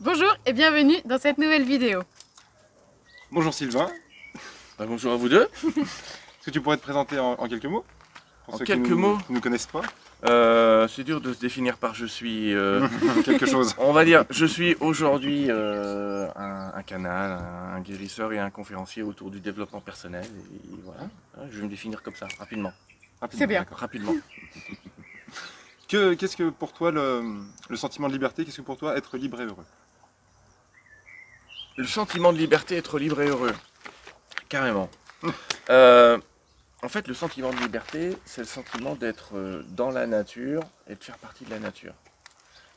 Bonjour et bienvenue dans cette nouvelle vidéo. Bonjour Sylvain. Bah, bonjour à vous deux. Est-ce que tu pourrais te présenter en, en quelques mots Pour En ceux quelques qui nous- mots qui ne nous connaissent pas? Euh, c'est dur de se définir par je suis. euh, quelque chose. on va dire, je suis aujourd'hui euh, un, un canal, un, un guérisseur et un conférencier autour du développement personnel. Et voilà, Hein, je vais me définir comme ça, rapidement. Rapidement, C'est bien. d'accord. Rapidement. Que- Qu'est-ce que pour toi le, le sentiment de liberté? Qu'est-ce que pour toi être libre et heureux? Le sentiment de liberté, être libre et heureux. Carrément. Euh, en fait, le sentiment de liberté, c'est le sentiment d'être euh, dans la nature et de faire partie de la nature.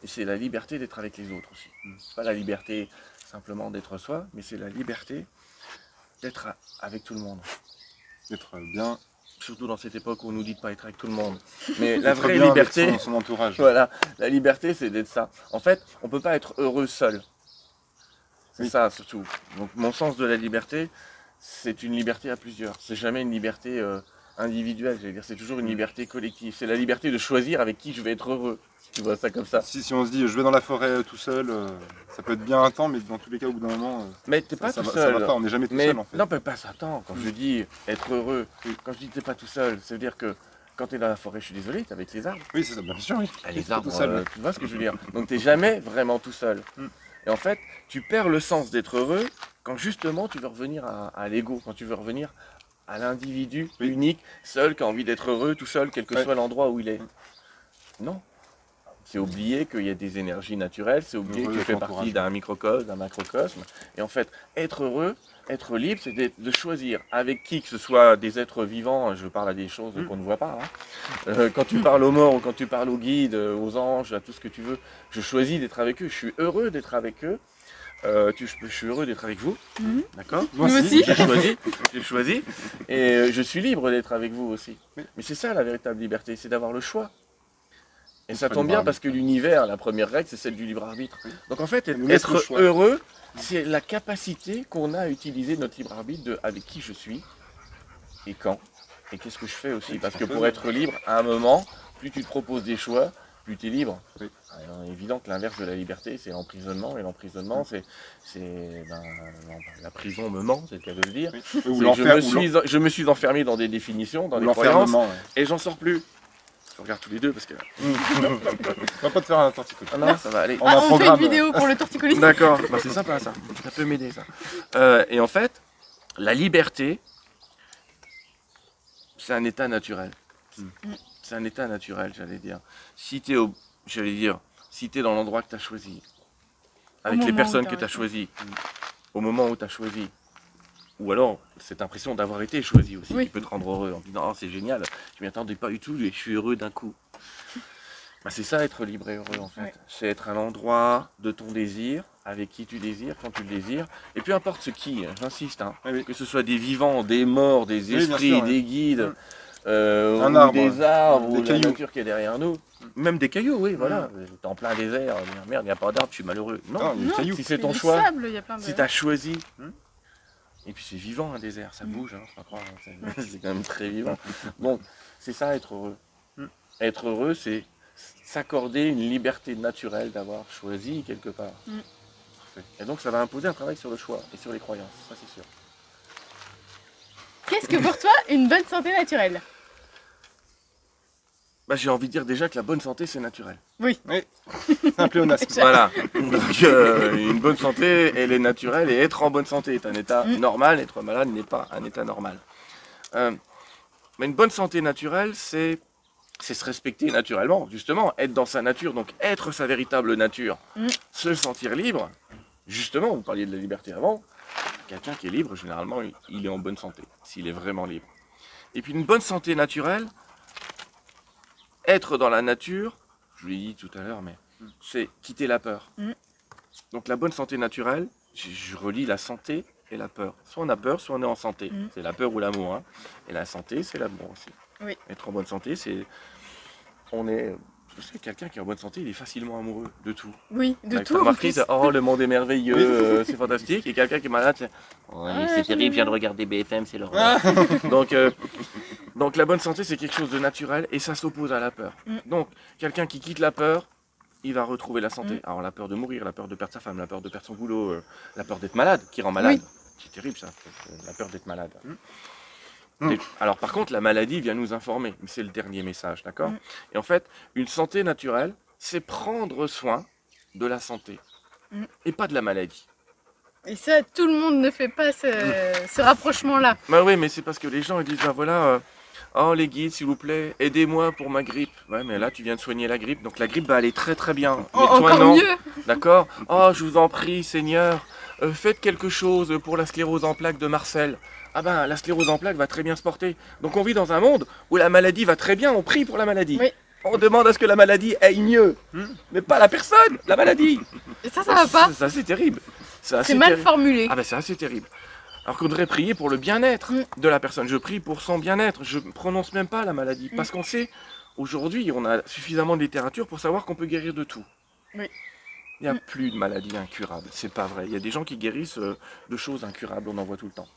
Et c'est la liberté d'être avec les autres aussi. C'est pas la liberté simplement d'être soi, mais c'est la liberté d'être avec tout le monde. D'être bien, Surtout dans cette époque où on nous dit de pas être avec tout le monde. Mais la vraie liberté, avec son, son entourage. voilà, la liberté, c'est d'être ça. En fait, on peut pas être heureux seul. C'est Oui. ça surtout. Donc mon sens de la liberté, c'est une liberté à plusieurs. C'est jamais une liberté euh, individuelle. J'allais dire, c'est toujours une liberté collective. C'est la liberté de choisir avec qui je vais être heureux. Tu vois ça comme ça. Si, si on se dit je vais dans la forêt euh, tout seul, euh, ça peut être bien un temps, mais dans tous les cas, au bout d'un moment, euh, Mais t'es pas ça tout va, ça seul. va pas. On n'est jamais tout mais seul en fait. non, mais pas ça. Attends, quand je dis être heureux, quand je dis t'es pas tout seul, ça veut dire que quand t'es dans la forêt, je suis désolé, t'es avec les arbres. Oui, c'est ça, bien sûr, oui. Ah, les arbres, tout seul. euh, tu vois ce que je veux dire Donc t'es jamais vraiment tout seul. Mm. Et en fait, tu perds le sens d'être heureux quand justement tu veux revenir à, à l'ego, quand tu veux revenir à l'individu Oui. unique, seul, qui a envie d'être heureux, tout seul, quel que Ouais. soit l'endroit où il est. Mm. Non. C'est oublier qu'il y a des énergies naturelles, c'est oublier que tu fais partie d'un microcosme, d'un macrocosme. Et en fait, être heureux, être libre, c'est de choisir avec qui que ce soit des êtres vivants, je parle à des choses Mm. qu'on ne voit pas, hein. Euh, quand tu parles aux morts ou quand tu parles aux guides, euh, aux anges, à tout ce que tu veux, je choisis d'être avec eux, je suis heureux d'être avec eux. Euh, tu- je suis heureux d'être avec vous, Mhm. d'accord Moi Moi aussi. aussi. J'ai choisi, j'ai choisi, et je suis libre d'être avec vous aussi. Mais c'est ça la véritable liberté, c'est d'avoir le choix. Et ça tombe bien parce que l'univers, la première règle, c'est celle du libre arbitre. Donc en fait, être heureux, c'est la capacité qu'on a à utiliser notre libre arbitre de avec qui je suis et quand et qu'est-ce que je fais aussi. Parce que pour être libre, à un moment, plus tu te proposes des choix, plus tu es libre. Oui. Alors, évident que l'inverse de la liberté, c'est l'emprisonnement. Et l'emprisonnement, c'est c'est, ben, la prison me ment, c'est le cas de le dire. Oui. Ou je, me suis, je me suis enfermé dans des définitions, dans des croyances, ouais. et j'en sors plus. Je regarde tous les deux parce que. On va pas te faire un torticolis. Ah non, ça va aller. On Ah, on fait une vidéo pour le torticolis. D'accord, bah, c'est sympa ça. Ça peut m'aider ça. Euh, et en fait, la liberté, c'est un état naturel. Mm. C'est un état naturel, j'allais dire. Si tu es au, j'allais dire, si tu dans l'endroit que tu as choisi, avec les personnes que tu as choisies, au moment où tu as choisi, ou alors cette impression d'avoir été choisi aussi, Oui. qui peut te rendre heureux en disant, oh, c'est génial, je m'y attendais pas du tout et je suis heureux d'un coup. Bah, c'est ça être libre et heureux en fait. Ouais. C'est être à l'endroit de ton désir, avec qui tu désires, quand tu le désires. Et peu importe ce qui, hein, j'insiste, hein, Oui, que ce soit des vivants, des morts, des esprits, sûr, des guides, Mm. euh, Un ou arbre, des arbres, des ou la cailloux. nature qui est derrière nous. Même des cailloux, oui, voilà. T'es en plein désert, merde, il n'y a pas d'arbre, je suis malheureux. Non, Non, il y a des Non. cailloux. si c'est ton choix, sable, plein de... si tu as choisi. Hmm. Et puis c'est vivant un désert, ça Hmm. bouge, hein, pas croire, hein, c'est quand même très vivant. Donc c'est ça être heureux. Hmm. Être heureux, c'est s'accorder une liberté naturelle d'avoir choisi quelque part. Parfait. Et donc ça va imposer un travail sur le choix et sur les croyances, ça c'est sûr. Qu'est-ce que pour toi une bonne santé naturelle? Bah, j'ai envie de dire déjà que la bonne santé c'est naturel. C'est un pléonasme. Voilà. Donc euh, une bonne santé, elle est naturelle et être en bonne santé est un état Mm. normal. Être malade n'est pas un état normal. Euh, mais une bonne santé naturelle, c'est c'est se respecter naturellement, justement, être dans sa nature, donc être sa véritable nature, Mm. se sentir libre. Justement, vous parliez de la liberté avant. Quelqu'un qui est libre, généralement, il est en bonne santé, s'il est vraiment libre. Et puis une bonne santé naturelle, être dans la nature, je l'ai dit tout à l'heure, mais c'est quitter la peur. Mm. Donc la bonne santé naturelle, je, je relie la santé et la peur. Soit on a peur, soit on est en santé. Mm. C'est la peur ou l'amour. hein. Et la santé, c'est l'amour aussi. Oui. Être en bonne santé, c'est... On est... Je sais, quelqu'un qui est en bonne santé, il est facilement amoureux de tout. Oui, de Avec tout. ta marquise, plus. oh le monde est merveilleux, Oui. euh, c'est fantastique. Et quelqu'un qui est malade, c'est oh, Ah, c'est j'aime terrible, je viens de regarder BFM, c'est l'horreur. donc, euh, donc la bonne santé, c'est quelque chose de naturel et ça s'oppose à la peur. Mm. Donc quelqu'un qui quitte la peur, il va retrouver la santé. Mm. Alors la peur de mourir, la peur de perdre sa femme, la peur de perdre son boulot, euh, la peur d'être malade, qui rend malade. C'est terrible ça, la peur d'être malade. Mm. Et- alors par contre, la maladie vient nous informer, mais c'est le dernier message, d'accord Mm. Et en fait, une santé naturelle, c'est prendre soin de la santé Mm. et pas de la maladie. Et ça, tout le monde ne fait pas ce, ce rapprochement-là. Bah oui, mais c'est parce que les gens ils disent, bah voilà, euh, oh les guides, s'il vous plaît, aidez-moi pour ma grippe. Ouais, mais là tu viens de soigner la grippe, donc la grippe va aller très très bien. Mais toi encore non, mieux. d'accord Oh, je vous en prie, Seigneur, euh, faites quelque chose pour la sclérose en plaques de Marcel. Ah ben, la sclérose en plaques va très bien se porter. Donc on vit dans un monde où la maladie va très bien, on prie pour la maladie. Oui. On demande à ce que la maladie aille mieux, Hmm. mais pas la personne, la maladie. Et ça, ça va pas. C'est assez terrible. C'est C'est mal formulé. Ah ben c'est assez terrible. Alors qu'on devrait prier pour le bien-être Mm. de la personne. Je prie pour son bien-être. Je ne prononce même pas la maladie. Mm. Parce qu'on sait, aujourd'hui, on a suffisamment de littérature pour savoir qu'on peut guérir de tout. Oui. Il n'y a Mm. plus de maladies incurables. C'est pas vrai. Il y a des gens qui guérissent euh, de choses incurables. On en voit tout le temps.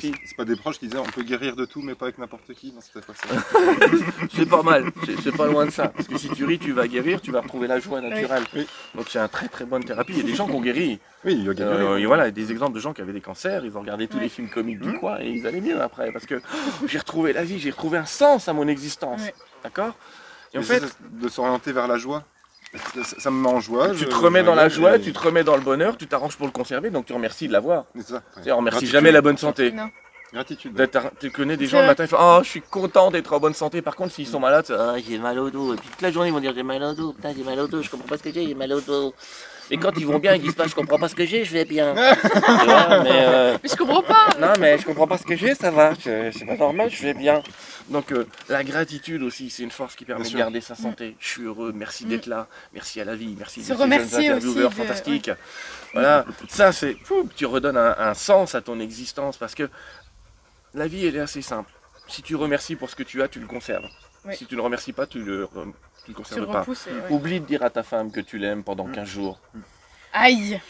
C'est pas des proches qui disaient on peut guérir de tout, mais pas avec n'importe qui. C'est pas mal. C'est- pas loin de ça. Parce que si tu ris, tu vas guérir. Tu vas retrouver la joie naturelle. Oui. Donc c'est un très très bonne thérapie. Il y a des gens qui ont guéri. Oui, il a guéri. Euh, et voilà, y des exemples de gens qui avaient des cancers, ils ont regardé tous les films comiques du Mhm. coin et ils allaient mieux après parce que oh, j'ai retrouvé la vie, j'ai retrouvé un sens à mon existence. D'accord? Et en fait, de s'orienter vers la joie. Ça, ça me met en joie. tu je- te remets je dans la joie, et- tu te remets dans le bonheur, tu t'arranges pour le conserver, donc tu remercies de l'avoir. C'est ça. ouais. On remercie Gratitude. jamais la bonne santé. Non. Gratitude. Tu connais des gens le matin, ils font Oh, je suis content d'être en bonne santé. Par contre, s'ils sont malades, Ah, j'ai mal au dos. Et puis toute la journée, ils vont dire J'ai mal au dos, putain, j'ai mal au dos, je comprends pas ce que j'ai, j'ai mal au dos. Mais quand ils vont bien, ils disent pas Je comprends pas ce que j'ai, je vais bien. Tu vois, mais, euh, Mais je comprends pas. Non, mais je comprends pas ce que j'ai, ça va. C'est pas normal, je vais bien. Donc, euh, la gratitude aussi, c'est une force qui permet Bien de sûr. garder sa santé. Je suis heureux, merci Mm. d'être là, merci à la vie, merci de ces jeunes remercier intervieweurs aussi de- fantastiques. Voilà, ça c'est. pouf, Tu redonnes un, un sens à ton existence parce que la vie, elle est assez simple. Si tu remercies pour ce que tu as, tu le conserves. Oui. Si tu ne remercies pas, tu le, pas. repousses. ouais. Oublie de dire à ta femme que tu l'aimes pendant Mm. 15 jours. Aïe.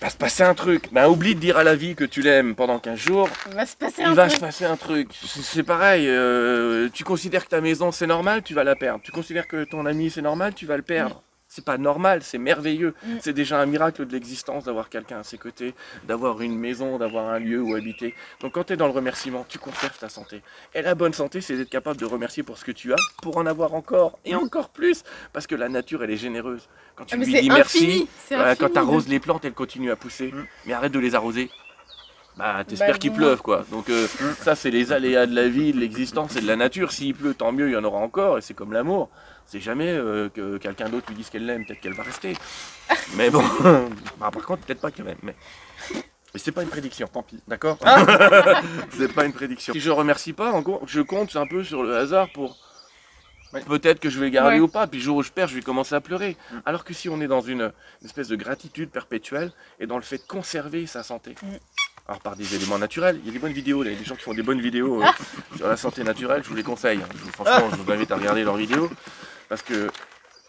Va se passer un truc. Ben, oublie de dire à la vie que tu l'aimes pendant 15 jours. Il va se passer Il un va truc. se passer un truc. C'est c'est pareil. euh, tu considères que ta maison c'est normal, tu vas la perdre. Tu considères que ton ami c'est normal, tu vas le perdre. C'est pas normal, c'est merveilleux. Mm. C'est déjà un miracle de l'existence d'avoir quelqu'un à ses côtés, d'avoir une maison, d'avoir un lieu où habiter. Donc quand tu es dans le remerciement, tu conserves ta santé. Et la bonne santé, c'est d'être capable de remercier pour ce que tu as, pour en avoir encore et encore plus. Parce que la nature, elle est généreuse. Quand tu Ah, mais lui dis merci, infini. Voilà, quand tu arroses les plantes, elles continuent à pousser. Mm. Mais arrête de les arroser. Bah, t'espères Bah, qu'il pleuve, quoi. Donc, euh, ça, c'est les aléas de la vie, de l'existence et de la nature. S'il pleut, tant mieux, il y en aura encore. Et c'est comme l'amour. C'est jamais euh, que quelqu'un d'autre lui dise qu'elle l'aime, peut-être qu'elle va rester. Mais bon, bah, par contre, peut-être pas qu'elle m'aime. Mais, mais c'est pas une prédiction, tant pis, d'accord C'est pas une prédiction. Si je remercie pas, en gros, je compte un peu sur le hasard pour. Ouais. Peut-être que je vais garder Ouais. ou pas, puis le jour où je perds, je vais commencer à pleurer. Mm. Alors que si on est dans une, une espèce de gratitude perpétuelle et dans le fait de conserver sa santé, Mm. alors par des éléments naturels, il y a des bonnes vidéos, là, il y a des gens qui font des bonnes vidéos euh, sur la santé naturelle, je vous les conseille. hein. Je vous- franchement, je vous invite à regarder leurs vidéos parce que,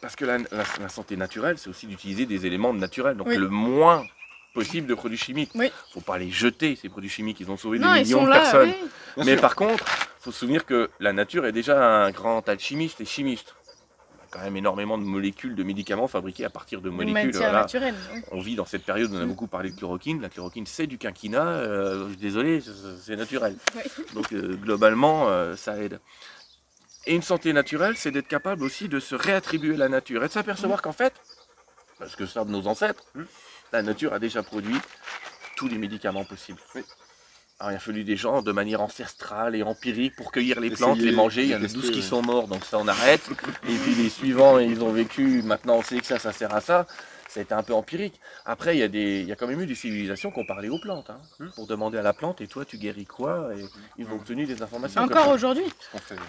parce que la, la- la santé naturelle, c'est aussi d'utiliser des éléments naturels, donc Oui. le moins possible de produits chimiques. Oui. faut pas les jeter, ces produits chimiques, ils ont sauvé Non, des millions de là. personnes. oui. Mais sûr. par contre, faut se souvenir que la nature est déjà un grand alchimiste et chimiste. Il y a quand même énormément de molécules de médicaments fabriqués à partir de molécules. voilà. On vit dans cette période où on a Mm. beaucoup parlé de chloroquine. La chloroquine, c'est du quinquina. euh, désolé, c'est- naturel. Oui. Donc euh, globalement, euh, ça aide. Et une santé naturelle, c'est d'être capable aussi de se réattribuer la nature et de s'apercevoir qu'en fait, parce que ça de nos ancêtres, Mm. la nature a déjà produit tous les médicaments possibles. Oui. Alors il a fallu des gens de manière ancestrale et empirique pour cueillir les plantes, les manger. Il y en a tester, 12 qui sont morts, donc ça on arrête. Et puis les suivants, ils ont vécu. Maintenant on sait que ça, ça sert à ça. Ça a été un peu empirique. Après, il y, a des, il y a quand même eu des civilisations qui ont parlé aux plantes. hein, Hmm. Pour demander à la plante, et toi tu guéris quoi Et ils ont obtenu des informations. Encore aujourd'hui.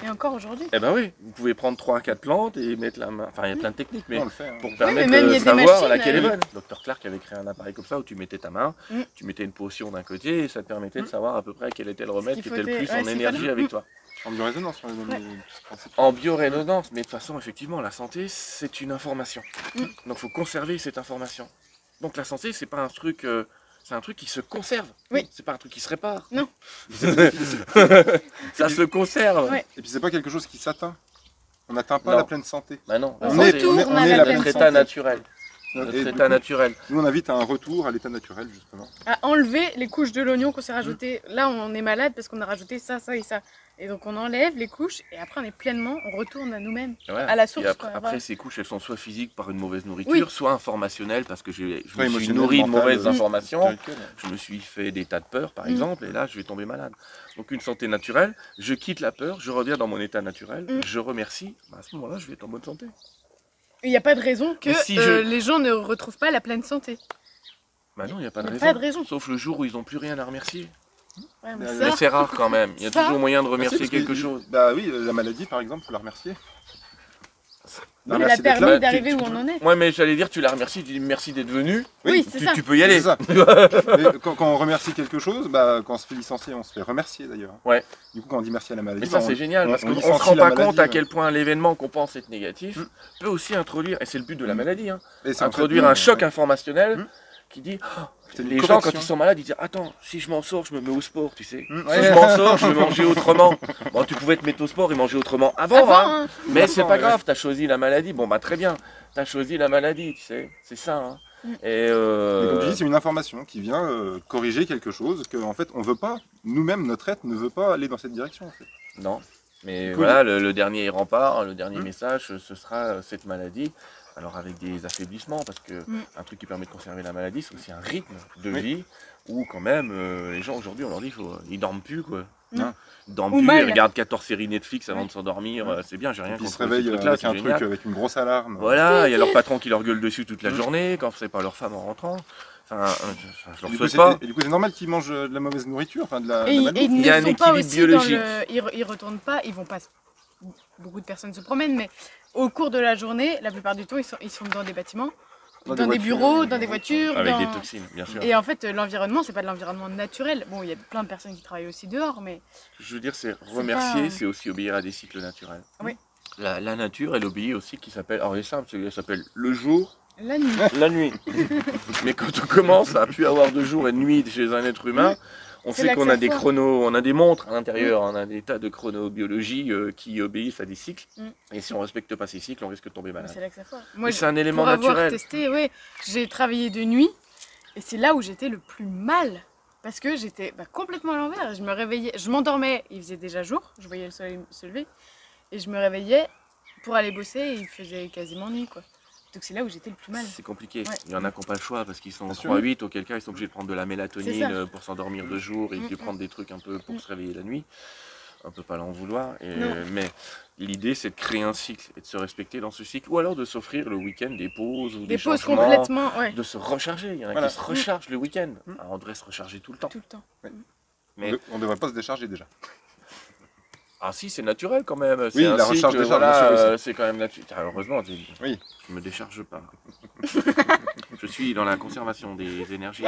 Et encore aujourd'hui. Eh ben oui, vous pouvez prendre 3 à 4 plantes et mettre la main. Enfin, il y a plein de techniques, mais fait. hein. pour mais permettre même, il y de a des savoir machines, laquelle est euh, bonne. Dr Clark avait créé un appareil comme ça où tu mettais ta main, Mm. tu mettais une potion d'un côté et ça te permettait de savoir à peu près quel était le remède qui était le plus ouais, en énergie avec Mm. toi. En biorésonance, on Ouais. principe. En biorésonance, mais de toute façon, effectivement, la santé, c'est une information. Mm. Donc, il faut conserver cette information. Donc, la santé, c'est pas un truc, euh, c'est un truc qui se conserve. Oui. C'est pas un truc qui se répare. Non. ça se conserve. Ouais. Et puis c'est pas quelque chose qui s'atteint. On n'atteint pas Non. la pleine santé. Bah non, la On santé, retourne on à est la pleine santé. naturel. Notre état coup, naturel. Nous, on invite à un retour à l'état naturel, justement. À enlever les couches de l'oignon qu'on s'est rajouté. Là, on est malade parce qu'on a rajouté ça, ça et ça. Et donc, on enlève les couches et après, on est pleinement, on retourne à nous-mêmes. Ouais. À la source, Et après, quoi, après, voilà. ces couches, elles sont soit physiques par une mauvaise nourriture, Oui. soit informationnelles parce que je me suis nourri de mauvaises euh, informations. Je me suis fait des tas de peurs, par Mm. exemple, et là, je vais tomber malade. Donc, une santé naturelle, je quitte la peur, je reviens dans mon état naturel, Mm. je remercie. Bah, à ce moment-là, je vais être en bonne santé. Il n'y a pas de raison que si euh, je- les gens ne retrouvent pas la pleine santé. Bah non, il n'y a pas de Il y a raison. pas de raison. Sauf le jour où ils n'ont plus rien à remercier. Ouais, mais ça, c'est rare quand même. Il y a Ça- toujours moyen de Ah, si, remercier que- quelque chose. Bah oui, la maladie, par exemple, faut la remercier. Elle Merci a permis d'arriver où tu- on en est. Ouais, mais j'allais dire, tu la remercies, tu dis merci d'être venu. Oui, c'est Tu, ça. tu peux y aller. C'est ça. Mais quand, quand on remercie quelque chose, bah, quand on se fait licencier, on se fait remercier d'ailleurs. Ouais. Du coup, quand on dit merci à la maladie, Mais ça, bah, c'est génial on- parce on qu'on ne se rend pas maladie, compte à quel point l'événement qu'on pense être négatif Mm. peut aussi introduire, et c'est le but de la Mm. maladie, hein, et c'est en fait- introduire un choc ouais. informationnel Mm. Qui dit oh, les gens, quand ils sont malades, ils disent Attends, si je m'en sors, je me mets au sport, tu sais. Mm, Si ouais. je m'en sors, je vais manger autrement. Bon, tu pouvais te mettre au sport et manger autrement avant, Avant, hein. hein. mais c'est pas ouais. grave, t'as choisi la maladie. Bon, bah très bien, t'as choisi la maladie, tu sais. C'est ça. hein. Mm. Et, Et euh, comme tu dis, c'est une information qui vient euh, corriger quelque chose que en fait on veut pas, nous-mêmes notre être ne veut pas aller dans cette direction. En fait. Non, mais voilà, le, le dernier rempart, le dernier Mm. message, ce sera euh, cette maladie. Alors avec des affaiblissements, parce que Mm. un truc qui permet de conserver la maladie, c'est aussi un rythme de Oui. vie où quand même euh, les gens aujourd'hui, on leur dit, faut, ils dorment plus quoi. Non. Ils dorment Ou plus, mal. ils regardent 14 séries Netflix avant de s'endormir, euh, c'est bien, j'ai rien Puis ils se contre réveillent trucs-là, avec un génial. truc avec une grosse alarme. Voilà, il y a leur patron qui leur gueule dessus toute la Mm. journée quand c'est pas leur femme en rentrant. Enfin, euh, je, je Et leur du coup, souhaite c'est- pas. et du coup, c'est normal qu'ils mangent euh, de la mauvaise nourriture, enfin de la, de Et, la ils- malbouffe. et ils Il y a ne un équilibre biologique. le... Ils, ils retournent pas, ils vont pas... Beaucoup de personnes se promènent, mais au cours de la journée, la plupart du temps, ils sont, ils sont dans des bâtiments, dans, des, voitures, bureaux, euh, dans des voitures. Avec dans- des toxines, bien sûr. Et en fait, l'environnement, c'est pas de l'environnement naturel. Bon, il y a plein de personnes qui travaillent aussi dehors, mais Je veux dire, c'est C'est remercier, pas- c'est aussi obéir à des cycles naturels. Oui. La, la nature, elle obéit aussi, qui s'appelle, alors il est simple, celui-là s'appelle le jour, la nuit. la nuit. Mais quand on commence à plus avoir de jour et de nuit chez un être humain, on sait qu'on a des chronos, on a des montres à l'intérieur, on a des tas de chronobiologie euh, qui obéissent à des cycles. Mm. Et si on respecte pas ces cycles, on risque de tomber malade. C'est là que ça foire. Mais Moi, c'est un élément pour naturel. testé, j'ai travaillé de nuit et c'est là où j'étais le plus mal parce que j'étais bah, complètement à l'envers. Je me réveillais, je m'endormais, il faisait déjà jour, je voyais le soleil se lever et je me réveillais pour aller bosser et il faisait quasiment nuit quoi. Donc c'est là où j'étais le plus mal. C'est compliqué. Ouais. Il y en a qui n'ont pas le choix parce qu'ils sont Bien sûr. 3-8, auquel cas ils sont obligés de prendre de la mélatonine euh, pour s'endormir de jour et Mm, de mm. prendre des trucs un peu pour Mm. se réveiller la nuit. On peut pas l'en vouloir. Et- mais l'idée c'est de créer un cycle et de se respecter dans ce cycle ou alors de s'offrir le week-end des pauses ou des, Des pauses complètement, ouais, de se recharger. Il y en a Voilà. qui se rechargent le week-end. Mm. Alors, on devrait se recharger tout le temps. tout le temps. Mais- On ne devrait pas se décharger déjà. Ah si, c'est naturel quand même. C'est Oui, un la cycle, recharge décharge, voilà, euh, c'est quand même naturel. Heureusement, je Oui. je me décharge pas. je suis dans la conservation des énergies.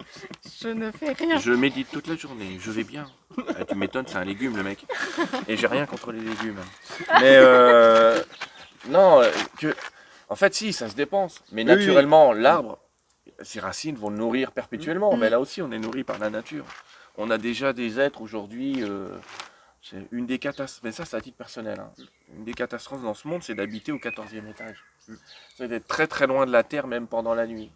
Je ne fais rien. Je médite toute la journée, je vais bien. Ah, tu m'étonnes, c'est un légume le mec. Et j'ai rien contre les légumes. Mais euh, non, que, en fait si, ça se dépense. Mais Oui, oui, oui. naturellement, l'arbre, ses racines vont le nourrir perpétuellement. Mm. Mais là aussi, on est nourri par la nature. On a déjà des êtres aujourd'hui. euh, c'est une des catastrophes, mais ça c'est à titre personnel. hein. Une des catastrophes dans ce monde, c'est d'habiter au 14e étage. C'est d'être très très loin de la terre, même pendant la nuit.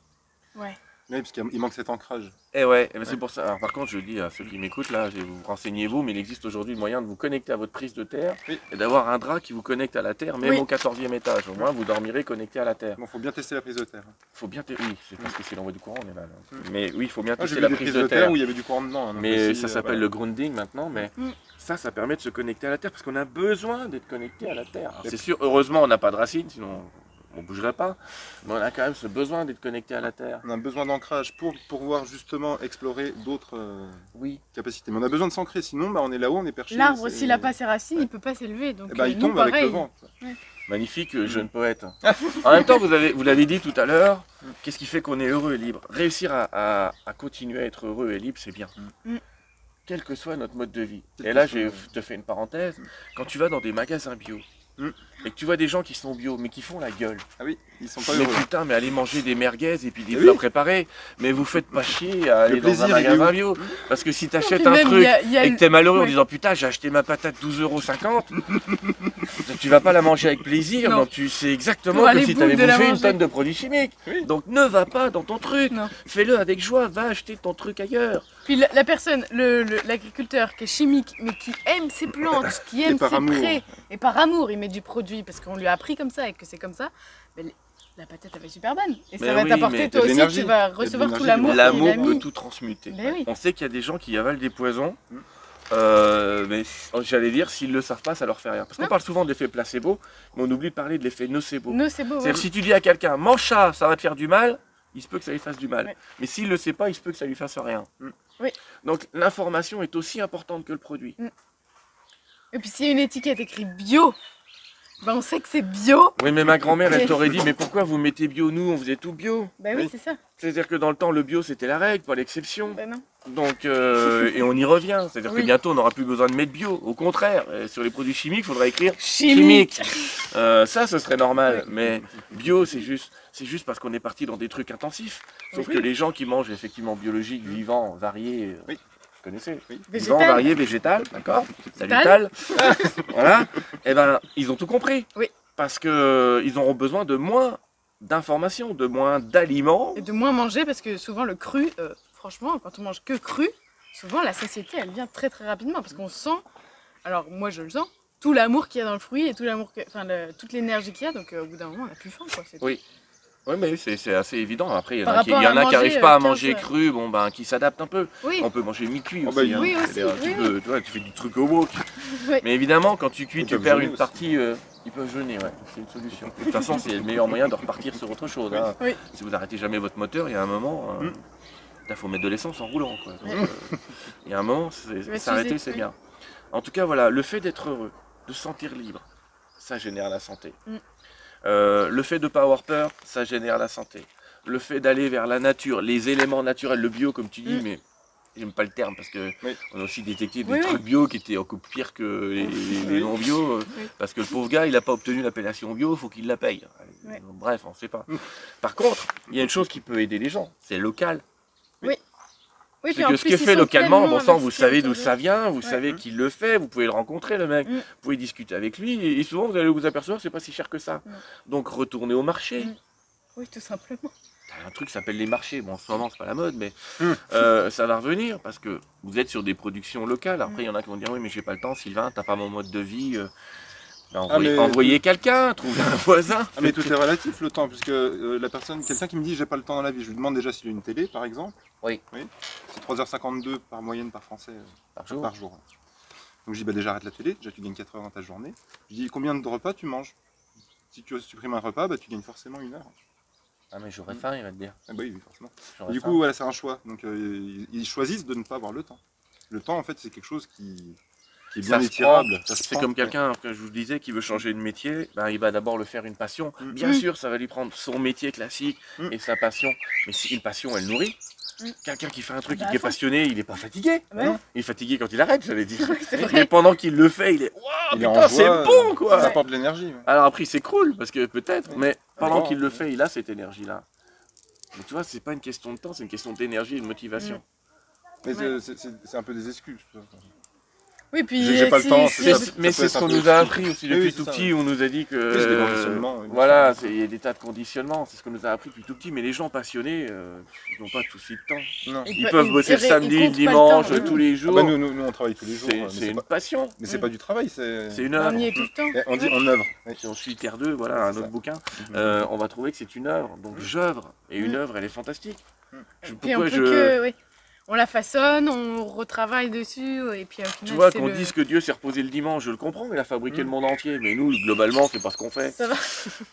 Oui, parce qu'il il manque cet ancrage. Eh ouais, eh ben c'est pour ça. Alors, par contre, je dis à ceux qui m'écoutent là, vous renseignez-vous, mais il existe aujourd'hui le moyen de vous connecter à votre prise de terre Oui. et d'avoir un drap qui vous connecte à la terre, même Oui. au 14e étage. Au moins, vous dormirez connecté à la terre. Bon, faut bien tester la prise de terre. Faut bien, te- oui, c'est parce que c'est l'envoi du courant, on est mal. Mm. Mais oui, il faut bien j'ai tester la prise de terre. où il y avait du courant dedans. hein, Mais aussi, ça euh, s'appelle le grounding maintenant, mais Mm. ça, ça permet de se connecter à la terre parce qu'on a besoin d'être connecté à la terre. C'est sûr, heureusement, on n'a pas de racines, sinon on ne bougerait pas. Mais on a quand même ce besoin d'être connecté à la terre. On a besoin d'ancrage pour pouvoir justement explorer d'autres euh, Oui. capacités. Mais on a besoin de s'ancrer, sinon bah, on est là-haut, on est perché. L'arbre, s'il n'a pas ses racines, il peut pas s'élever. Donc euh, il nous, tombe avec pareil. le vent. Magnifique Mm. euh, jeune poète. en même temps, vous avez, vous l'avez dit tout à l'heure, qu'est-ce qui fait qu'on est heureux et libre? Réussir à, à- à continuer à être heureux et libre, c'est bien. Mm. Quel que soit notre mode de vie. Et là, je te fais une parenthèse. Quand tu vas dans des magasins bio Mm. et que tu vois des gens qui sont bio mais qui font la gueule, Ah oui. Ils sont pas Mais heureux. putain, mais allez manger des merguez et puis des Eh plats oui. préparés. Mais vous faites pas chier à aller dans un magasin bio. Parce que si t'achètes un même, truc y a- il y a et que t'es malheureux en disant putain j'ai acheté ma patate 12,50€, tu vas pas la manger avec plaisir, Non. donc tu sais exactement que si t'avais bouffé une tonne de produits chimiques. Oui. Donc ne va pas dans ton truc, Non. fais-le avec joie, va acheter ton truc ailleurs. Puis la, la personne, le- le- l'agriculteur qui est chimique, mais qui aime ses plantes, qui aime ses amour. prés, et par amour, il met du produit parce qu'on lui a appris comme ça et que c'est comme ça. la patate, elle va être super bonne. Et Mais ça va oui, t'apporter, toi aussi, tu vas recevoir tout l'amour L'amour peut tout transmuter. Mais oui. On sait qu'il y a des gens qui avalent des poisons. Mm. euh, mais j'allais dire, s'ils le savent pas, ça leur fait rien. Parce qu'on parle souvent de l'effet placebo, mais on oublie de parler de l'effet nocebo. C'est-à-dire si tu dis à quelqu'un mange ça, ça va te faire du mal, il se peut que ça lui fasse du mal. Ouais. Mais s'il le sait pas, il se peut que ça lui fasse rien. Mm. Oui. Donc l'information est aussi importante que le produit. Et puis s'il y a une étiquette écrite bio, ben on sait que c'est bio. Oui, mais ma grand-mère, elle t'aurait dit mais pourquoi vous mettez bio? Nous, on faisait tout bio. Ben oui, c'est ça. C'est-à-dire que dans le temps, le bio c'était la règle, pas l'exception. Ben non. Donc, euh, et on y revient. C'est-à-dire que bientôt, on n'aura plus besoin de mettre bio. Au contraire, euh, sur les produits chimiques, il faudra écrire Chimique. chimique. Euh, ça, ce serait normal. Mais bio, c'est juste, c'est juste parce qu'on est parti dans des trucs intensifs. Sauf Oui. que les gens qui mangent effectivement biologique, vivant, varié, euh, Oui. vous connaissez Oui. Vivant, varié, végétal, d'accord Salut Tal. Tal. voilà. Et ben, ils ont tout compris. Oui. Parce que euh, ils auront besoin de moins d'informations, de moins d'aliments. Et de moins manger parce que souvent le cru, euh, franchement, quand on mange que cru, souvent la satiété elle vient très très rapidement parce qu'on sent, alors moi je le sens, tout l'amour qu'il y a dans le fruit et tout l'amour, que- enfin le- toute l'énergie qu'il y a, donc euh, au bout d'un moment on n'a plus faim quoi. tout. Oui. Mais c'est c'est assez évident. Après, il y en a qui, rapport il y en à a qui manger, n'arrivent pas à euh, manger 15, cru, bon ben qui s'adaptent un peu. Oui, On peut manger mi-cuit Oh, aussi. bah, hein. aussi, C'est-à-dire, tu, oui, peux- tu vois, tu fais du truc au wok. Oui. Mais évidemment, quand tu cuis, Ils tu perds une aussi. partie. euh, ils peuvent jeûner, ouais. C'est une solution. De toute façon, c'est le meilleur moyen de repartir sur autre chose. hein. Oui. Si vous arrêtez jamais votre moteur, il y a un moment. euh, Mm. Il faut mettre de l'essence en roulant. quoi. Donc, Ouais. euh, il y a un moment, s'arrêter, c'est bien. En tout cas, voilà, le fait d'être heureux, de se sentir libre, ça génère la santé. Euh, le fait de ne pas avoir peur, ça génère la santé. Le fait d'aller vers la nature, les éléments naturels, le bio, comme tu dis, Mm. mais j'aime pas le terme parce que Oui. on a aussi détecté des Oui, oui. trucs bio qui étaient encore pires que les, les- les Oui. non bio. euh, Oui. Parce que le pauvre gars, il n'a pas obtenu l'appellation bio, il faut qu'il la paye. Bref, on ne sait pas. Par contre, il y a une chose qui peut aider les gens, c'est local. oui, C'est puis en que ce plus, qui est fait localement, bon sang, vous savez d'où ça vient, vous Ouais. savez qui le fait, vous pouvez le rencontrer le mec, Mm. vous pouvez discuter avec lui, et souvent vous allez vous apercevoir que c'est pas si cher que ça. Non. Donc retournez au marché. Mm. Oui, tout simplement. T'as un truc qui s'appelle les marchés. Bon, en ce moment, c'est pas la mode, mais Mm. euh, ça va revenir parce que vous êtes sur des productions locales. Après, Mm. il y en a qui vont dire Oui, mais j'ai pas le temps, Sylvain, t'as pas mon mode de vie. euh, ben, Ah, quelqu'un, trouvez un voisin. Ah, mais tout est relatif le temps, puisque euh, la personne, quelqu'un qui me dit j'ai pas le temps dans la vie, je lui demande déjà s'il a une télé par exemple. Oui. C'est 3h52 par moyenne par français euh, Par jour. par jour. Donc je dis bah déjà arrête la télé, déjà tu gagnes 4 heures dans ta journée. Je dis combien de repas tu manges? Si tu supprimes un repas, bah, tu gagnes forcément une heure. Ah, mais j'aurais faim, il va te dire. Ah bah oui, oui, forcément. Du faim. coup, voilà, c'est un choix. Donc euh, ils choisissent de ne pas avoir le temps. Le temps, en fait, c'est quelque chose qui, qui est Ça bien se étirable. Ça se C'est prend. comme quelqu'un, que je vous disais, qui veut changer de métier, ben, il va d'abord le faire une passion. Mm. Bien sûr, ça va lui prendre son métier classique Mm. et sa passion. Mais si une passion, elle nourrit. Mm. Quelqu'un qui fait un truc et qui est passionné, il n'est pas fatigué. Ouais. Il est fatigué quand il arrête, j'allais dire. C'est Mais pendant qu'il le fait, il est Waouh, Il putain, c'est bon Ça quoi apporte de l'énergie. ouais. Alors après, c'est cool, parce que peut-être, mais pendant qu'il le ouais. fait, il a cette énergie-là. Mais tu vois, c'est pas une question de temps, c'est une question d'énergie et de motivation. Mais Ouais. c'est- c'est c'est un peu des excuses. ça. Oui, puis J'ai- pas le temps, si- ça. c'est- mais c'est ce qu'on nous a appris aussi depuis oui, tout ça, petit. On nous a dit que. Des voilà, il y a des tas de conditionnements. C'est ce qu'on nous a appris depuis tout petit. Mais les gens passionnés, euh, ils n'ont pas tout de temps. Non. Ils Ils pe- peuvent ils- bosser le samedi, le dimanche, temps, tous les Ah jours. bah, nous, nous, nous, on travaille tous les jours. C'est une pas, passion. mais c'est pas du travail, c'est. C'est une On œuvre. y est tout le temps. Eh, On dit on œuvre. Si on suit Terre 2, voilà, un autre bouquin, Mhm. euh, on va trouver que c'est une œuvre. Donc j'œuvre. Et une Mm. œuvre, elle est fantastique. On pourquoi je. On la façonne, on retravaille dessus, et puis au final, Tu vois, qu'on le- dise que Dieu s'est reposé le dimanche, je le comprends, il a fabriqué Mm. le monde entier. Mais nous, globalement, c'est pas ce qu'on fait. Ça va.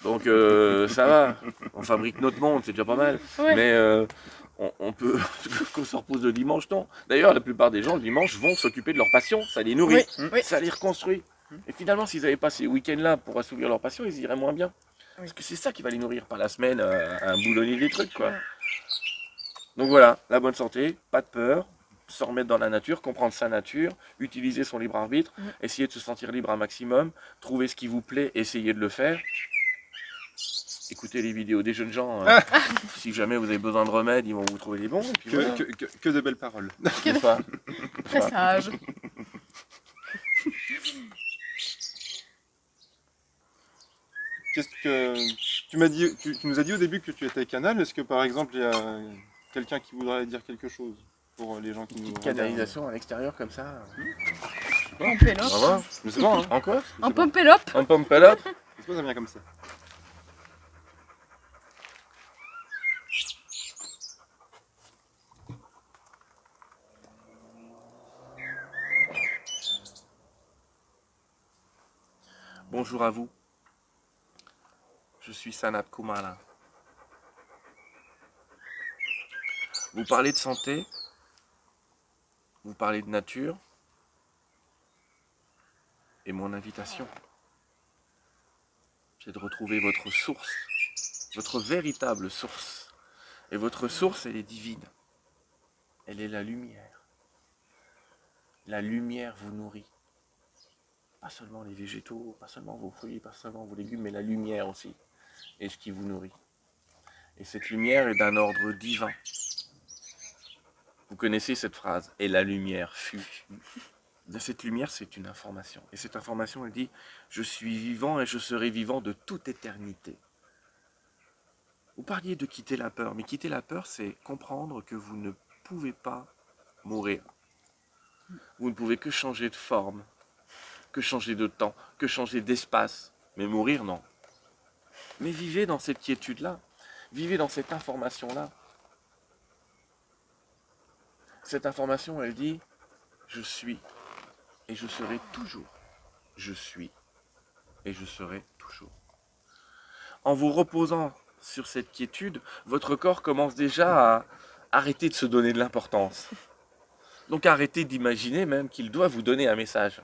Donc euh, ça va. On fabrique notre monde, c'est déjà pas mal. Ouais. Mais euh, on, on peut. qu'on se repose le dimanche, non. D'ailleurs, la plupart des gens, le dimanche, vont s'occuper de leur passion. Ça les nourrit. Oui, oui. Ça les reconstruit. Et finalement, s'ils avaient pas ces week-ends-là pour assouvir leur passion, ils iraient moins bien. Oui. Parce que c'est ça qui va les nourrir par la semaine euh, un boulonner des trucs, quoi. Donc voilà, la bonne santé, pas de peur, se remettre dans la nature, comprendre sa nature, utiliser son libre arbitre, Mhm. essayer de se sentir libre un maximum, trouver ce qui vous plaît, essayer de le faire. écoutez les vidéos des jeunes gens. euh, si jamais vous avez besoin de remèdes, ils vont vous trouver les bons. Et puis Que, voilà. que- que- que de belles paroles. Pas Très sage. Qu'est-ce que tu m'as dit tu, tu nous as dit au début que tu étais canal. Est-ce que par exemple il y a quelqu'un qui voudrait dire quelque chose pour les gens qui nous Petite regardent canalisation à l'extérieur comme ça. En pélope. On va voir. Je sais pas. Hein. En quoi En pompelope. En pompelop Je sais pas, ça vient comme ça. Bonjour à vous. Je suis Sanat Kumara. Vous parlez de santé, vous parlez de nature, et mon invitation, c'est de retrouver votre source, votre véritable source. Et votre source, elle est divine. Elle est la lumière. La lumière vous nourrit pas seulement les végétaux, pas seulement vos fruits, pas seulement vos légumes, mais la lumière aussi est ce qui vous nourrit. Et cette lumière est d'un ordre divin. Vous connaissez cette phrase, et la lumière fut. Cette lumière, c'est une information. Et cette information, elle dit, je suis vivant et je serai vivant de toute éternité. Vous parliez de quitter la peur, mais quitter la peur, c'est comprendre que vous ne pouvez pas mourir. Vous ne pouvez que changer de forme, que changer de temps, que changer d'espace. Mais mourir, non. Mais vivez dans cette quiétude-là. Vivez dans cette information-là. Cette information, elle dit, je suis et je serai toujours. Je suis et je serai toujours. En vous reposant sur cette quiétude, votre corps commence déjà à arrêter de se donner de l'importance. Donc arrêtez d'imaginer même qu'il doit vous donner un message.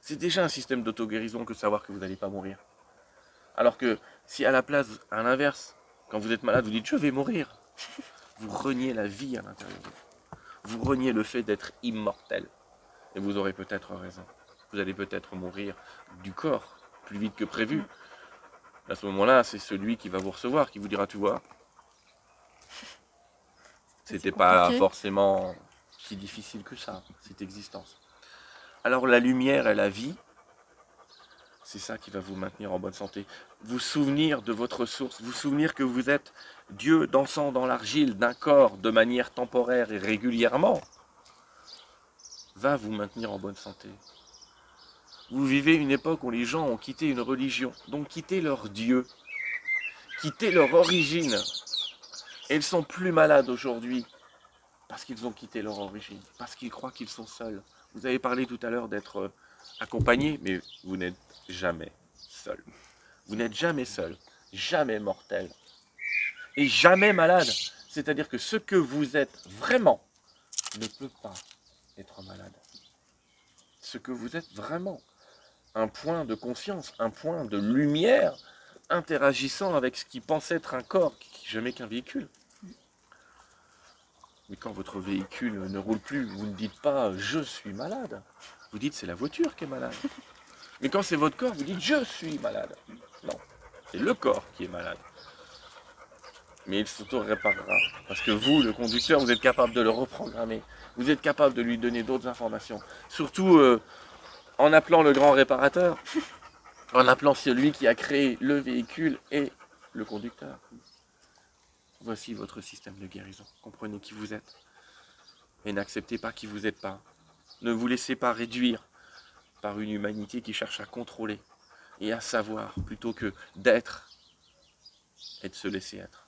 C'est déjà un système d'auto-guérison que savoir que vous n'allez pas mourir. Alors que si à la place, à l'inverse, quand vous êtes malade, vous dites je vais mourir, vous reniez la vie à l'intérieur de vous. Vous reniez le fait d'être immortel. Et vous aurez peut-être raison. Vous allez peut-être mourir du corps plus vite que prévu. À ce moment-là, c'est celui qui va vous recevoir qui vous dira tu vois, c'était pas forcément si difficile que ça, cette existence. Alors la lumière et la vie, c'est ça qui va vous maintenir en bonne santé. Vous souvenir de votre source, vous souvenir que vous êtes Dieu dansant dans l'argile d'un corps de manière temporaire et régulièrement, va vous maintenir en bonne santé. Vous vivez une époque où les gens ont quitté une religion, donc quitté leur Dieu, quitté leur origine. Et ils sont plus malades aujourd'hui parce qu'ils ont quitté leur origine, parce qu'ils croient qu'ils sont seuls. Vous avez parlé tout à l'heure d'être euh, accompagné, mais vous n'êtes jamais seul. Vous n'êtes jamais seul, jamais mortel et jamais malade. C'est-à-dire que ce que vous êtes vraiment ne peut pas être malade. Ce que vous êtes vraiment, un point de conscience, un point de lumière interagissant avec ce qui pense être un corps, qui jamais qu'un véhicule. Mais quand votre véhicule ne roule plus, vous ne dites pas je suis malade. Vous dites c'est la voiture qui est malade. Mais quand c'est votre corps, vous dites je suis malade. Non, c'est le corps qui est malade. Mais il s'auto-réparera. Parce que vous, le conducteur, vous êtes capable de le reprogrammer. Vous êtes capable de lui donner d'autres informations. Surtout euh, en appelant le grand réparateur. En appelant celui qui a créé le véhicule et le conducteur. Voici votre système de guérison. Comprenez qui vous êtes. Et n'acceptez pas qui vous n'êtes pas. Ne vous laissez pas réduire par une humanité qui cherche à contrôler et à savoir plutôt que d'être et de se laisser être.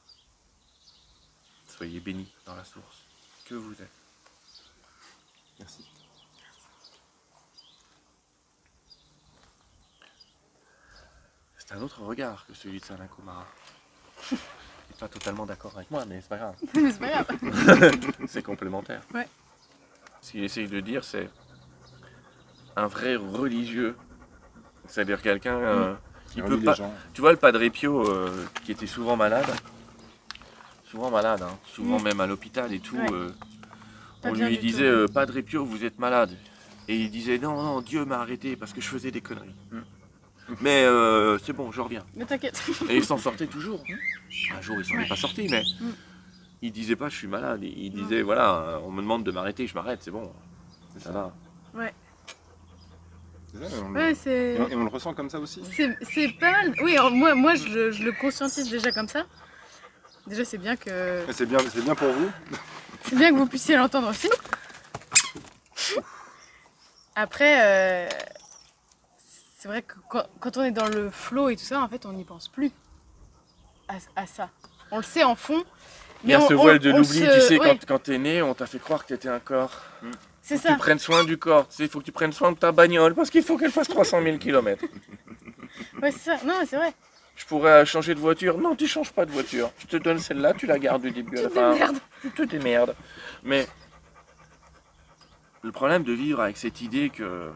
Soyez bénis dans la source que vous êtes. Merci. C'est un autre regard que celui de Saint Kumara. Il n'est pas totalement d'accord avec moi, mais c'est pas grave. C'est pas grave. C'est complémentaire. Ouais. Ce qu'il essaye de dire, c'est un vrai religieux. C'est-à-dire quelqu'un euh, qui peut pas. gens. Tu vois, le Padre Pio, euh, qui était souvent malade, souvent malade, hein, souvent Mm. même à l'hôpital et tout, Ouais. euh, on lui disait euh, Padre Pio, vous êtes malade. Et il disait non, non, Dieu m'a arrêté parce que je faisais des conneries. Mm. Mais euh, c'est bon, je reviens. Mais t'inquiète. Et il s'en sortait toujours. Un jour, il s'en est pas sorti, mais Mm. Il disait pas je suis malade. Il disait voilà, on me demande de m'arrêter, je m'arrête, c'est bon. C'est Ça ça. va. C'est ça, et on, le- Ouais, c'est. et on- et on le ressent comme ça aussi. C'est c'est pas mal. Oui, alors moi, moi je, le- je le conscientise déjà comme ça. Déjà, c'est bien que C'est bien, c'est bien pour vous. c'est bien que vous puissiez l'entendre aussi. Après, euh, c'est vrai que quand, quand on est dans le flow et tout ça, en fait, on n'y pense plus à, à ça. On le sait en fond. Il y a ce on- voile de l'oubli, se- tu sais, quand, quand t'es né, on t'a fait croire que t'étais un corps. c'est Faut que tu ça. prennes soin du corps, tu sais, il faut que tu prennes soin de ta bagnole parce qu'il faut qu'elle fasse 300 000 km. Ouais, c'est ça. Non, mais c'est vrai. Je pourrais changer de voiture. Non, tu changes pas de voiture. Je te donne celle-là, tu la gardes du début à la Tu fin. démerdes. Tu te démerdes. Mais le problème de vivre avec cette idée que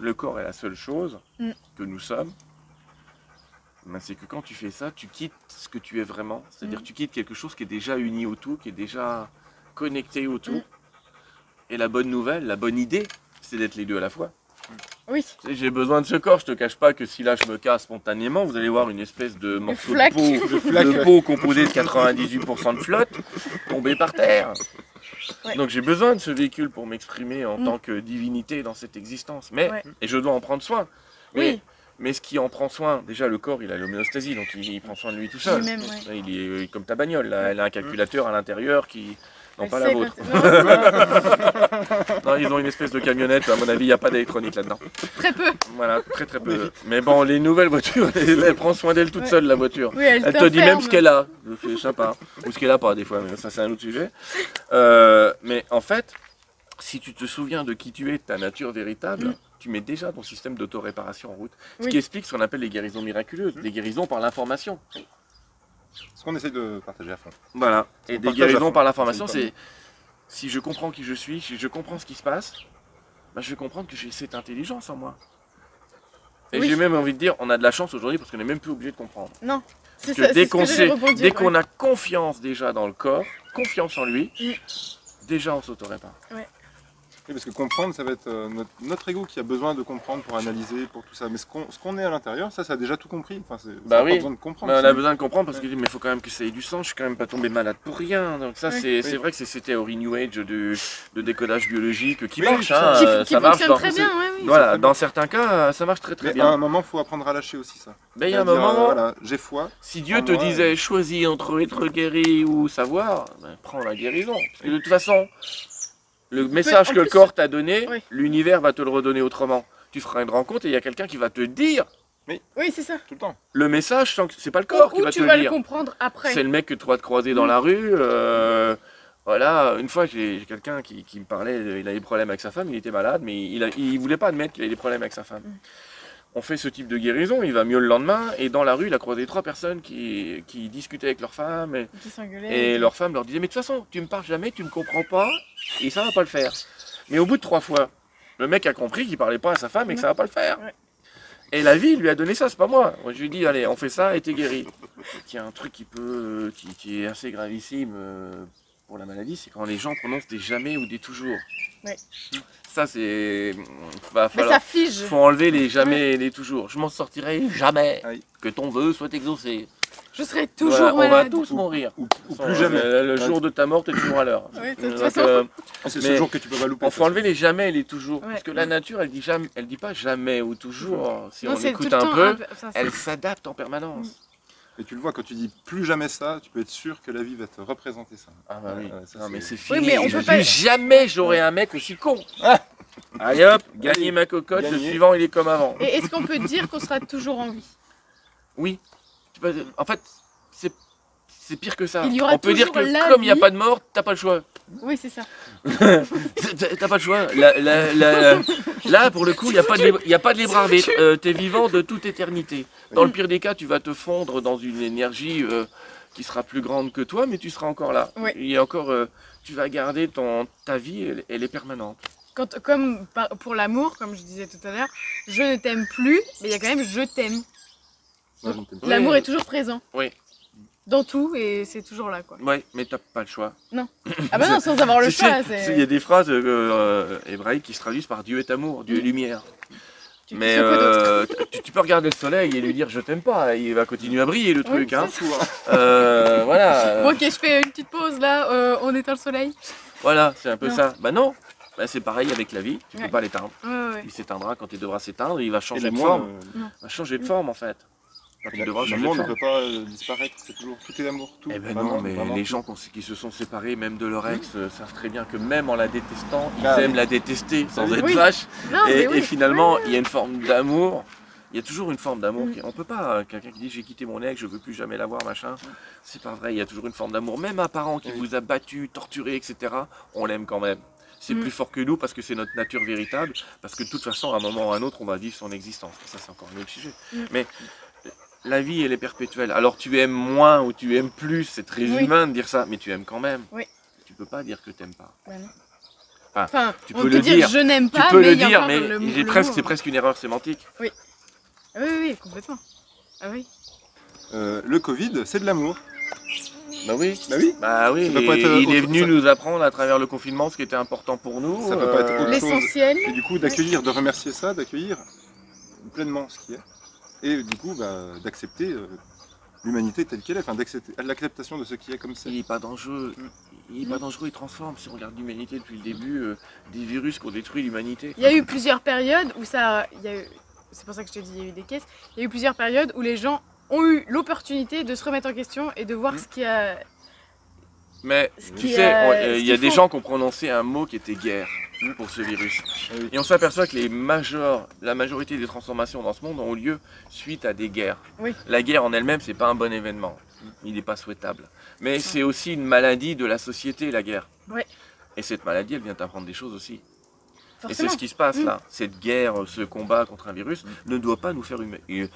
le corps est la seule chose Mm. que nous sommes, ben, c'est que quand tu fais ça, tu quittes ce que tu es vraiment. C'est-à-dire Mm. tu quittes quelque chose qui est déjà uni au tout, qui est déjà connecté au tout. Mm. Et la bonne nouvelle, la bonne idée, c'est d'être les deux à la fois. Oui. J'ai besoin de ce corps, je te cache pas que si là je me casse spontanément, vous allez voir une espèce de morceau de peau, de peau composé de 98% de flotte tomber par terre. Ouais. Donc j'ai besoin de ce véhicule pour m'exprimer en Mm. tant que divinité dans cette existence. Mais, Ouais. et je dois en prendre soin. Mais, Oui. Mais ce qui en prend soin, déjà le corps il a l'homéostasie, donc il, il prend soin de lui tout seul. Ouais. Il est euh, comme ta bagnole, là. elle a un calculateur à l'intérieur qui... Non, Elle pas la vôtre. non, ils ont une espèce de camionnette, à mon avis, il n'y a pas d'électronique là-dedans. Très peu. Voilà, très très peu. Mais bon, les nouvelles voitures, elle, elle prend soin d'elle toute Ouais. seule, la voiture. Oui, elle, Elle te dit même ce qu'elle a. C'est sympa. Ou ce qu'elle a pas, des fois, mais ça, c'est un autre sujet. Euh, mais en fait, si tu te souviens de qui tu es, de ta nature véritable, Mm. Tu mets déjà ton système d'auto-réparation en route. Ce Oui. qui explique ce qu'on appelle les guérisons miraculeuses, des guérisons par l'information. Ce qu'on essaie de partager à fond. Voilà. Et des guérisons par l'information, C'est si je comprends qui je suis, si je comprends ce qui se passe, bah, je vais comprendre que j'ai cette intelligence en moi. Et Oui. j'ai même envie de dire, on a de la chance aujourd'hui parce qu'on n'est même plus obligé de comprendre. Non. C'est Parce que ça. c'est dès qu'on j'allais sait, rebondir, dès ouais. qu'on a confiance déjà dans le corps, confiance en lui, déjà on s'auto-répare. Oui, parce que comprendre, ça va être euh, notre, notre ego qui a besoin de comprendre pour analyser, pour tout ça. Mais ce qu'on est à l'intérieur, ça, ça a déjà tout compris. Enfin, c'est- ça Bah a oui. besoin de comprendre. On a besoin de comprendre parce qu'il dit mais il faut quand même que ça ait du sens, je suis quand même pas tombé malade pour rien. Donc ça c'est Oui. vrai que c'est cette théorie New Age de, de décodage biologique qui Oui, marche, ça- hein, Qui, euh, qui ça marche. dans- très bien, ouais, oui. Voilà, dans bien. certains cas ça marche très très Mais bien. à un moment, il faut apprendre à lâcher aussi ça. Mais il y a un moment, euh, voilà, j'ai foi. si Dieu te moi, disait choisis entre être guéri ou savoir, ben, prends la guérison. Parce que de toute façon, le message que le corps t'a donné, Oui. l'univers va te le redonner autrement. Tu feras une rencontre et il y a quelqu'un qui va te dire Oui, c'est ça. Tout le temps. le message sans que c'est pas le corps Ou, qui ou va tu te vas le le dire. comprendre après. C'est le mec que tu vas te croiser dans la rue. euh, voilà, une fois j'ai quelqu'un qui, qui me parlait, il avait des problèmes avec sa femme, il était malade, mais il, a, il voulait pas admettre qu'il avait des problèmes avec sa femme. Mm. On fait ce type de guérison, il va mieux le lendemain, et dans la rue, il a croisé trois personnes qui, qui discutaient avec leur femme, et, leur femme leur disait Mais de toute façon, tu me parles jamais, tu me comprends pas, et ça va pas le faire. Mais au bout de trois fois, le mec a compris qu'il parlait pas à sa femme et que ça va pas le faire. Ouais. Et la vie lui a donné ça, c'est pas moi. Moi je lui ai dit Allez, on fait ça et t'es guéri. Il y a un truc qui peut, qui, qui est assez gravissime euh, pour la maladie, c'est quand les gens prononcent des jamais ou des toujours. Ouais. Ça c'est, va Mais ça fige. faut enlever les jamais et les toujours. Je m'en sortirai jamais. Aïe. Que ton vœu soit exaucé. Je serai toujours Voilà, on va malade. tous mourir. Ou, plus jamais. Le, le jour de ta mort, t'es toujours à l'heure. Euh, C'est mais- ce jour que tu peux pas louper. on faut enlever les jamais et les toujours. Ouais. Parce que la nature, elle dit jamais, elle dit pas jamais ou toujours. Si Non, on écoute un peu, elle s'adapte en permanence. Et tu le vois, quand tu dis plus jamais ça, tu peux être sûr que la vie va te représenter ça. Ah bah oui. Ouais, ouais, ça, non mais c'est- Oui, fini. mais on Je peut dis pas- jamais j'aurai un mec aussi con. Allez hop, gagné ma cocotte. Le gagné. suivant, il est comme avant. Et est-ce qu'on peut dire qu'on sera toujours en vie? Oui. Tu peux- En fait, c'est c'est pire que ça. Il y aura on peut dire que toujours la comme il n'y a vie. pas de mort, t'as pas le choix. Oui, c'est ça. T'as pas le choix. La- la- la- là, pour le coup, il n'y a, a pas de libre arbitre. Euh, T'es vivant de toute éternité. Dans le pire des cas, tu vas te fondre dans une énergie euh, qui sera plus grande que toi, mais tu seras encore là. Y a encore, euh, tu vas garder ton, ta vie, elle, elle est permanente. Quand, comme pour l'amour, comme je disais tout à l'heure, je ne t'aime plus, mais il y a quand même je t'aime. Oui. L'amour est toujours présent. Oui. Dans tout et c'est toujours là quoi. Ouais, mais t'as pas le choix. Ah bah non, sans avoir le choix. Il y a des phrases euh, euh, hébraïques qui se traduisent par Dieu est amour, Dieu est Mm. lumière. Tu Mais euh, tu, tu peux regarder le soleil et lui dire je t'aime pas, il va continuer à briller le truc. Oui, hein. Hein. Euh, voilà, Bon, ok, je fais une petite pause là, euh, on éteint le soleil. voilà, c'est un peu Non. ça. Bah non, bah, c'est pareil avec la vie, tu peux Ouais. pas l'éteindre. Ouais, ouais, ouais. Il s'éteindra quand il devra s'éteindre, il va changer de forme. Il va changer de forme en fait. L'amour ne peut pas euh, disparaître, c'est toujours tout est amour, tout. Eh ben Vraiment, non, mais vraiment les tout. gens qui se sont séparés, même de leur ex, euh, savent très bien que même en la détestant, ils Ah oui. aiment la détester sans Oui. être Oui. Non, et, finalement, il y a une forme d'amour. Il y a toujours une forme d'amour. Mm. qui- On peut pas, euh, quelqu'un qui dit j'ai quitté mon ex, je veux plus jamais la voir, machin. C'est pas vrai, il y a toujours une forme d'amour. Même un parent qui vous a battu, torturé, etc., on l'aime quand même. C'est Mm. plus fort que nous parce que c'est notre nature véritable. Parce que de toute façon, à un moment ou à un autre, on va vivre son existence. Ça, c'est encore un autre sujet. Mm. Mais la vie, elle est perpétuelle. Alors tu aimes moins ou tu aimes plus, c'est très Oui. humain de dire ça, mais tu aimes quand même. Oui. Tu peux pas dire que t'aimes pas. Enfin, Enfin, tu on peux peut le dire, dire. je n'aime Tu pas, peux mais le dire, mais presque, c'est presque une erreur sémantique. Ah oui, oui, oui, complètement. Ah oui. Euh, le Covid, c'est de l'amour. Bah oui. Bah oui. Bah oui, Ça peut pas et être il est venu ça- nous apprendre à travers le confinement ce qui était important pour nous. Ça peut pas être L'essentiel. Et du coup, d'accueillir, de remercier ça, d'accueillir pleinement ce qui est. Et du coup, bah, d'accepter euh, l'humanité telle qu'elle est, enfin d'accepter l'acceptation de ce qui est comme c'est. Il n'est pas dangereux. Il est pas dangereux, il transforme. Si on regarde l'humanité depuis le début, euh, des virus qui ont détruit l'humanité. Il y a eu plusieurs périodes où ça. Il y a eu- C'est pour ça que je te dis, il y a eu des caisses. Il y a eu plusieurs périodes où les gens ont eu l'opportunité de se remettre en question et de voir Mm. ce qui a. Mais Ce tu qui, sais, euh, euh, il y a des gens qui ont prononcé un mot qui était guerre pour ce virus. Ah oui. Et on s'aperçoit que les majors, la majorité des transformations dans ce monde ont lieu suite à des guerres. Oui. La guerre en elle-même, c'est pas un bon événement. Il n'est pas souhaitable. Mais c'est aussi une maladie de la société, la guerre. Ouais. Et cette maladie, elle vient t'apprendre des choses aussi. Et c'est ce qui se passe Mm. là. Cette guerre, ce combat contre un virus, ne doit pas nous faire euh,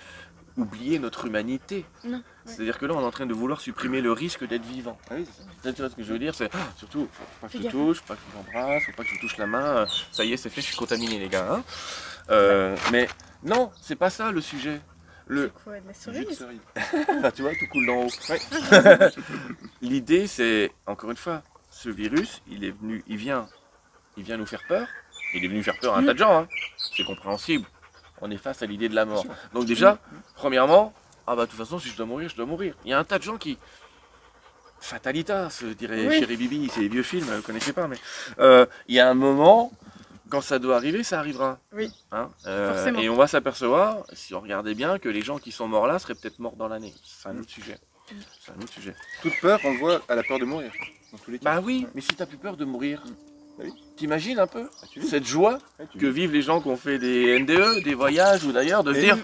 oublier notre humanité. Non. C'est-à-dire que là, on est en train de vouloir supprimer le risque d'être vivant. Ah oui, c'est ça. Tu vois ce que je veux dire C'est ah, surtout, faut pas que je touche, faut pas que je m'embrasse, faut pas que je touche la main. Ça y est, c'est fait, je suis contaminé, les gars. hein. Euh, mais non, c'est pas ça le sujet. Le, quoi, de la cerise tu vois, tout coule d'en haut. L'idée, c'est encore une fois, ce virus, il est venu, il vient, il vient nous faire peur. Il est venu faire peur à un tas de gens. hein. C'est compréhensible. On est face à l'idée de la mort. Donc déjà, premièrement, ah bah de toute façon, si je dois mourir, je dois mourir. Il y a un tas de gens qui fatalitas, dirait Oui. Chéri Bibi, c'est les vieux films, vous connaissez pas, mais euh, il y a un moment, quand ça doit arriver, ça arrivera. Oui. Hein, euh, Forcément. et on va s'apercevoir, si on regardait bien, que les gens qui sont morts là seraient peut-être morts dans l'année. C'est un autre sujet. C'est un autre sujet. Toute peur, on le voit à la peur de mourir. Dans tous les cas. Bah oui, mais si t'as plus peur de mourir, Bah oui. t'imagines un peu Ah, cette joie tu que vivent les gens qui ont fait des NDE, des voyages ou d'ailleurs, de se Et- dire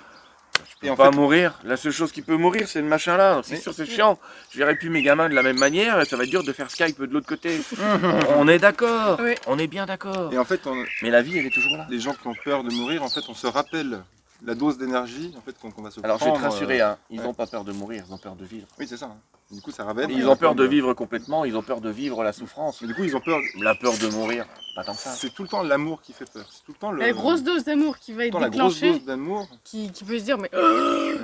Et en pas fait, mourir. La seule chose qui peut mourir, c'est le machin là. C'est sûr, c'est chiant. Je verrai plus mes gamins de la même manière et ça va être dur de faire Skype de l'autre côté. on est d'accord. Oui. On est bien d'accord. et en fait, on- Mais la vie, elle est toujours là. les gens qui ont peur de mourir, en fait, on se rappelle la dose d'énergie en fait, qu'on va se Alors je vais prendre. te rassurer, euh, hein, ils ouais. n'ont pas peur de mourir, ils ont peur de vivre. Oui, c'est ça. Du coup, ça. Ils ont peur de vivre complètement, ils ont peur de vivre la souffrance. Mais du coup, ils ont peur. La peur de mourir, pas tant que ça. C'est tout le temps l'amour qui fait peur. C'est tout le temps le. La grosse dose d'amour qui va être la grosse déclenchée, dose d'amour. qui, qui peut se dire, mais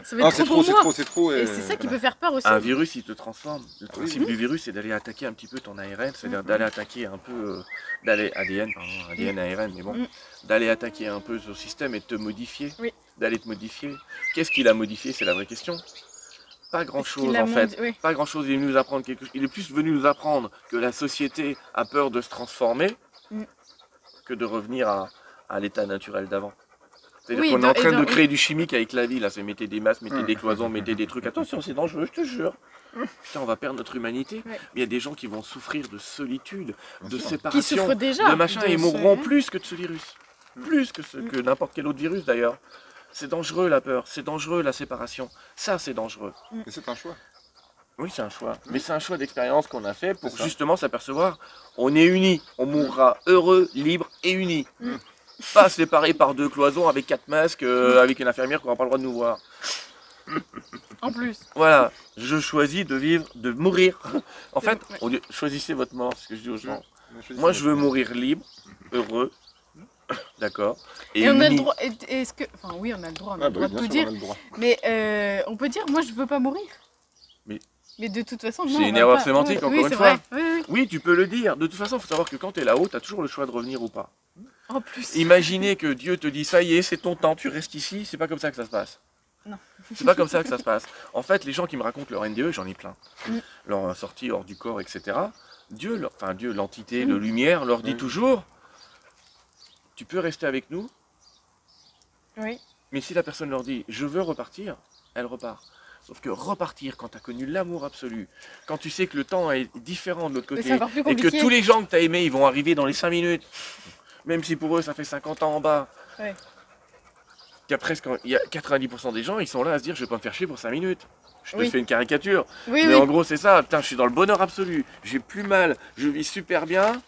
ça va être c'est trop trop, pour c'est moi. trop, c'est trop. Et et- c'est ça qui peut faire peur aussi. Un virus, il te transforme. Le principe oui. du virus, c'est d'aller attaquer un petit peu ton ARN, c'est-à-dire Mhm. d'aller attaquer un peu, euh, d'aller ADN, pardon, ADN, ARN, mais bon, Mhm. d'aller attaquer un peu ce système et de te modifier, Oui. d'aller te modifier. Qu'est-ce qu'il a modifié C'est la vraie question. Pas qu'il a en fait. oui. Pas grand-chose. Il est venu nous apprendre quelque chose. Il est plus venu nous apprendre que la société a peur de se transformer Mhm. que de revenir à, à l'état naturel d'avant. C'est-à-dire Oui, qu'on est en train de créer du chimique avec la vie, là, c'est mettez des masques, mettez Mhm. des cloisons, mettez des trucs. Attention, c'est dangereux, je te jure. Putain, on va perdre notre humanité. Ouais. Il y a des gens qui vont souffrir de solitude, de séparation, souffrent déjà. de machin, ce- mourront plus que de ce virus. Plus que, ce, Mm. que n'importe quel autre virus d'ailleurs. C'est dangereux la peur, c'est dangereux la séparation. Ça, c'est dangereux. Mais c'est un choix. Oui, c'est un choix. Mais c'est un choix d'expérience qu'on a fait pour justement s'apercevoir on est unis, on mourra heureux, libre et unis. Mm. Pas séparés par deux cloisons avec quatre masques, euh, avec une infirmière qui n'aura pas le droit de nous voir. En plus. Voilà, je choisis de vivre, de mourir. En fait, Ouais. on dit, choisissez votre mort, c'est ce que je dis aux gens. Moi, je veux mourir libre, heureux, d'accord Et, on a le droit. et- Est-ce que. Enfin, oui, on a le droit, on a Ah, le bah droit oui, de tout sûr, dire. le droit. Mais euh, on peut dire, moi, je veux pas mourir. Mais- Mais de toute façon. C'est une erreur pas- sémantique, oui, encore oui, une fois. vrai. Oui, oui. Oui, tu peux le dire. De toute façon, il faut savoir que quand tu es là-haut, tu as toujours le choix de revenir ou pas. En plus. Imaginez que Dieu te dit ça y est, c'est ton temps, tu restes ici, c'est pas comme ça que ça se passe. Non. C'est pas comme ça que ça se passe. En fait, les gens qui me racontent leur NDE, j'en ai plein. Mm. Leur sortie hors du corps, etc. Dieu, leur- enfin Dieu, l'entité, Mm. le lumière, leur dit Oui. toujours Tu peux rester avec nous, Oui. mais si la personne leur dit je veux repartir, elle repart. Sauf que repartir quand tu as connu l'amour absolu, quand tu sais que le temps est différent de l'autre côté, et que tous les gens que tu as aimés, ils vont arriver dans les 5 minutes, même si pour eux ça fait 50 ans en bas. Ouais. Il y a presque il y a 90% des gens, ils sont là à se dire je vais pas me faire chier pour 5 minutes. Je te Oui. fais une caricature, Oui, mais oui. en gros c'est ça, putain, je suis dans le bonheur absolu, j'ai plus mal, je vis super bien,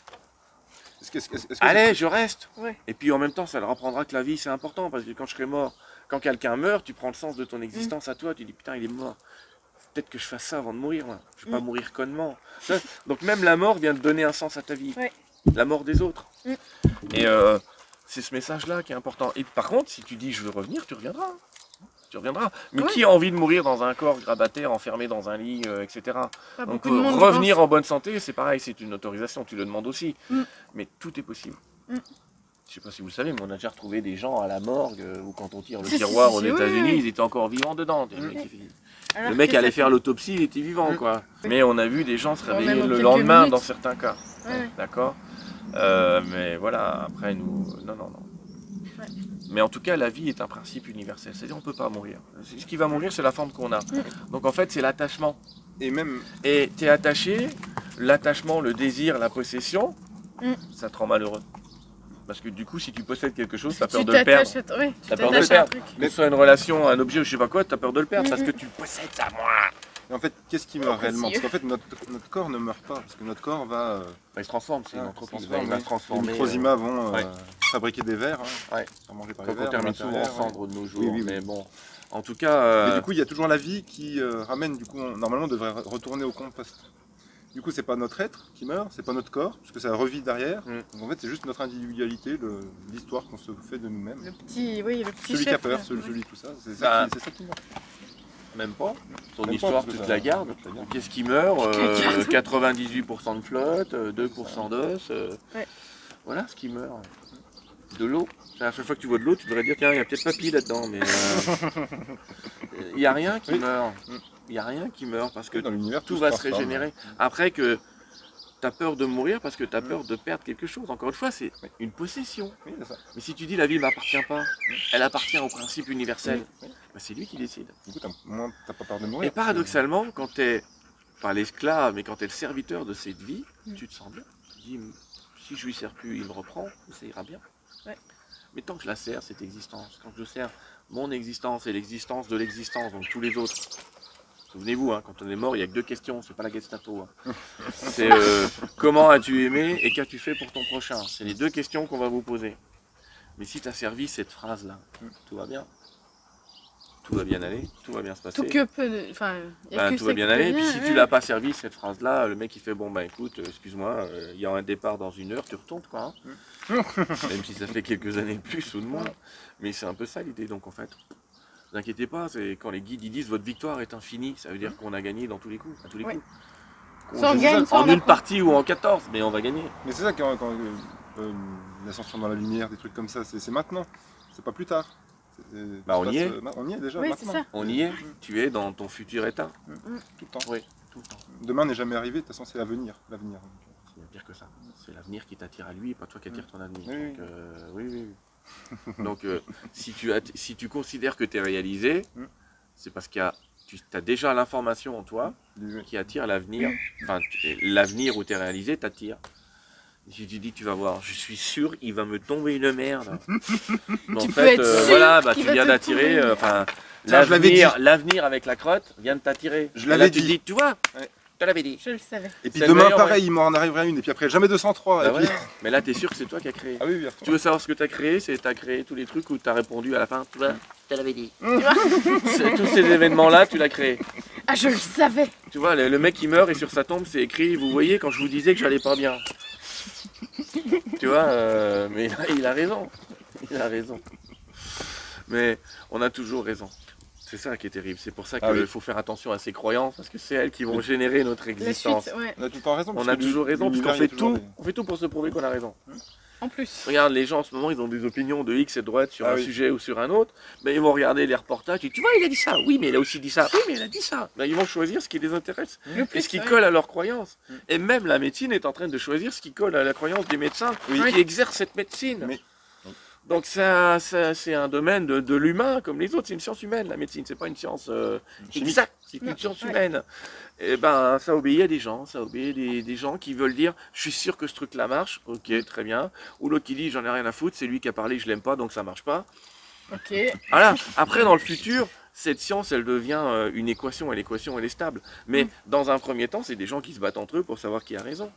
Est-ce que, est-ce que- est-ce que- allez, je reste. Ouais. Et puis en même temps, ça leur apprendra que la vie c'est important parce que quand je serai mort, quand quelqu'un meurt, tu prends le sens de ton existence à toi, tu dis putain, il est mort. Peut-être que je fasse ça avant de mourir, moi. Je vais pas Mm. mourir connement. Donc même la mort vient de donner un sens à ta vie. Ouais. La mort des autres. Mm. Et euh, c'est ce message-là qui est important. Et par contre, si tu dis je veux revenir, tu reviendras. Tu reviendras. Mais Ouais. qui a envie de mourir dans un corps grabataire, enfermé dans un lit, euh, etc. Pas Donc euh, revenir pense. en bonne santé, c'est pareil, c'est une autorisation, tu le demandes aussi. Mm. Mais tout est possible. Mm. Je sais pas si vous le savez, mais on a déjà retrouvé des gens à la morgue euh, ou quand on tire le tiroir aux États-Unis, oui. ils étaient encore vivants dedans. Le Mm. mec, le mec allait faire l'autopsie, il était vivant Mm. quoi. Mais on a vu des gens se réveiller le lendemain minutes. dans certains cas. Ouais. D'accord? Euh, Mais voilà, après nous. Non, non, non. Ouais. Mais en tout cas, la vie est un principe universel. C'est-à-dire, on peut pas mourir. Ce qui va mourir, c'est la forme qu'on a. Mm. Donc en fait, c'est l'attachement. Et même, Et tu es attaché, l'attachement, le désir, la possession, Mm. ça te rend malheureux. Parce que du coup, si tu possèdes quelque chose, tu as Tu peur de le perdre. à... ouais, tu T'as peur de le perdre. truc. Que ce soit une relation, un objet ou je sais pas quoi, tu as peur de le perdre Mm, parce mm. que tu possèdes ça, moi. En fait, qu'est-ce qui meurt réellement Parce qu'en fait, notre, notre corps ne meurt pas. Parce que notre corps va. euh, Bah, il se transforme, c'est Ah, une entreprise. se Il va transforme, se les transformer. microzymas vont euh, ouais. fabriquer des vers. hein, Ouais. manger par Quand les on termine souvent en l'intérieur, ouais. cendre de nos jours. Oui, oui, oui. Mais bon, en tout cas, euh, Mais du coup, il y a toujours la vie qui euh, ramène, du coup, on- normalement, on devrait re- retourner au compost. Du coup, c'est pas notre être qui meurt, c'est pas notre corps, puisque ça revit derrière. Mm. Donc en fait, c'est juste notre individualité, l'histoire qu'on se fait de nous-mêmes. Le petit, oui, le petit Celui qui a peur, celui, Ouais. celui tout ça, c'est Bah, ça, qui- c'est ça qui meurt. Même pas. Même pas, histoire, tu te ça- la gardes. Qu'est-ce qui meurt Tu te la Euh, gardes. 98% de flotte, euh, 2% d'os. euh, Ouais. Voilà ce qui meurt. De l'eau. À chaque fois que tu vois de l'eau, tu devrais dire tiens, il y a peut-être papy là-dedans, mais euh, il n'y a rien qui Oui. meurt. Il n'y a rien qui meurt parce que dans l'univers, tout va se régénérer. Après que tu as peur de mourir parce que tu as peur de perdre quelque chose. Encore une fois, c'est Oui. une possession. Oui, c'est ça. Mais si tu dis la vie ne m'appartient pas, elle appartient au principe universel, Oui. bah, c'est lui qui décide. Du coup, pas peur de mourir. Et paradoxalement, quand tu es, pas l'esclave, mais quand tu es le serviteur de cette vie, Mm. tu te sens bien. Tu dis, si je lui sers plus, il me reprend, ça ira bien. Ouais. Mais tant que je la sers, cette existence, quand je sers mon existence et l'existence de l'existence, donc tous les autres. Souvenez-vous, hein, quand on est mort, il n'y a que deux questions, c'est pas la Gestapo. hein. c'est euh, comment as-tu aimé et qu'as-tu fait pour ton prochain? C'est les deux questions qu'on va vous poser. Mais si tu as servi cette phrase-là, tout va bien. Tout va bien aller, tout va bien se passer. Tout que. Enfin, Bah, que tout va bien aller. Puis si ouais. tu l'as pas servi cette phrase-là, le mec il fait bon bah écoute, euh, excuse-moi, euh, il y a un départ dans une heure, tu retournes quoi. hein. Même si ça fait quelques années de plus ou de moins. Mais c'est un peu ça l'idée. Donc en fait, vous inquiétez pas, c'est quand les guides ils disent votre victoire est infinie, ça veut dire qu'on a gagné dans tous les coups, à tous les coups. En une partie ou en 14, mais on va gagner. Mais c'est ça quand, quand, euh, euh, l'ascension dans la lumière, des trucs comme ça, c'est maintenant, c'est pas plus tard. Bah, on y est. euh, ma- on y est déjà Oui, ça. On y est. Tu es dans ton futur état. Tout le temps. Oui, tout le temps. Demain n'est jamais arrivé, de toute façon c'est l'avenir. l'avenir. C'est pire que ça. C'est l'avenir qui t'attire à lui et pas toi qui attire ton avenir. Oui, Donc, euh, oui, oui, oui. Donc, euh, si, tu as, si tu considères que tu es réalisé, Mm. c'est parce qu'il y a, tu as déjà l'information en toi qui attire l'avenir. Enfin, tu- l'avenir où tu es réalisé t'attire. Si tu dis, tu vas voir, je suis sûr, il va me tomber une merde. Mais en Tu peux fait, être euh, sûr voilà, bah, tu viens d'attirer. euh, l'avenir, avec la crotte vient de t'attirer. Je l'avais tu te dit. dis, tu vois, Ouais. Je te l'avais dit. Je le savais. Et puis demain meilleur, pareil, il m'en arrivera une, et puis après jamais 203. Bah et puis- voilà. Mais là, tu es sûr que c'est toi qui as créé. Ah oui, à fond. Tu veux savoir ce que tu as créé C'est tu as créé tous les trucs où tu as répondu à la fin. Tu vois, je te l'avais dit. vois C'est- tous ces événements-là, tu l'as créé. Ah, je le savais. Tu vois, le, le mec qui meurt et sur sa tombe, c'est écrit Vous voyez, quand je vous disais que j'allais pas bien. tu vois, euh, mais il a, il a raison. Il a raison. Mais on a toujours raison. C'est ça qui est terrible. C'est pour ça qu'il Ah oui. faut faire attention à ces croyances, parce que c'est elles qui vont générer notre existence. suite, ouais. On a tout le temps raison. On parce a que toujours raison, parce qu'on fait tout, on fait tout pour se prouver qu'on a raison. En plus. Regarde, les gens en ce moment, ils ont des opinions de X et de droite sur Ah un oui. sujet ou sur un autre. Mais ils vont regarder les reportages et tu vois, il a dit ça. Oui, mais il a aussi dit ça. Oui, mais il a dit ça. Ben, ils vont choisir ce qui les intéresse Le et ce qui ouais. colle à leurs croyances. Mm. Et même la médecine est en train de choisir ce qui colle à la croyance des médecins Oui. qui exercent cette médecine. Mais- Donc c'est un domaine de, de l'humain comme les autres. C'est une science humaine, la médecine. C'est pas une science euh, exacte. C'est Non, une science humaine. Et ben, ça obéit à des gens. Ça obéit à des, des gens qui veulent dire, je suis sûr que ce truc-là marche. Ok, très bien. Ou l'autre qui dit, j'en ai rien à foutre. C'est lui qui a parlé, je l'aime pas, donc ça marche pas. Ok. Voilà. Après, dans le futur, cette science, elle devient euh, une équation, et l'équation, elle est stable. Mais Mm. dans un premier temps, c'est des gens qui se battent entre eux pour savoir qui a raison.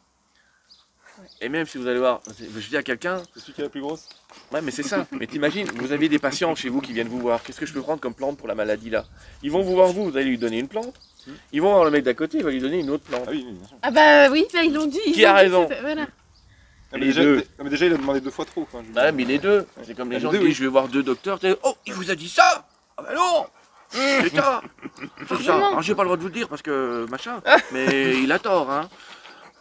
Ouais. Et même si vous allez voir, je dis à quelqu'un, C'est celui qui est la plus grosse ouais, mais c'est ça. Mais t'imagines, vous avez des patients chez vous qui viennent vous voir. Qu'est-ce que je peux prendre comme plante pour la maladie là? Ils vont vous voir vous, vous allez lui donner une plante. Mm. Ils vont voir le mec d'à côté, il va lui donner une autre plante. Ah oui, oui, bien sûr. Ah bah oui, bah, ils l'ont dit. ils Qui a dit, raison Voilà. Ah, mais Les déjà, deux. ah, mais déjà, il a demandé deux fois trop. quoi, je dire. mais les deux. C'est comme les Ah, gens qui deux, disent je vais voir deux docteurs. Oh, il vous a dit ça Ah bah non C'est ça C'est ça. J'ai pas le droit de vous le dire parce que machin. Mais il a tort, hein.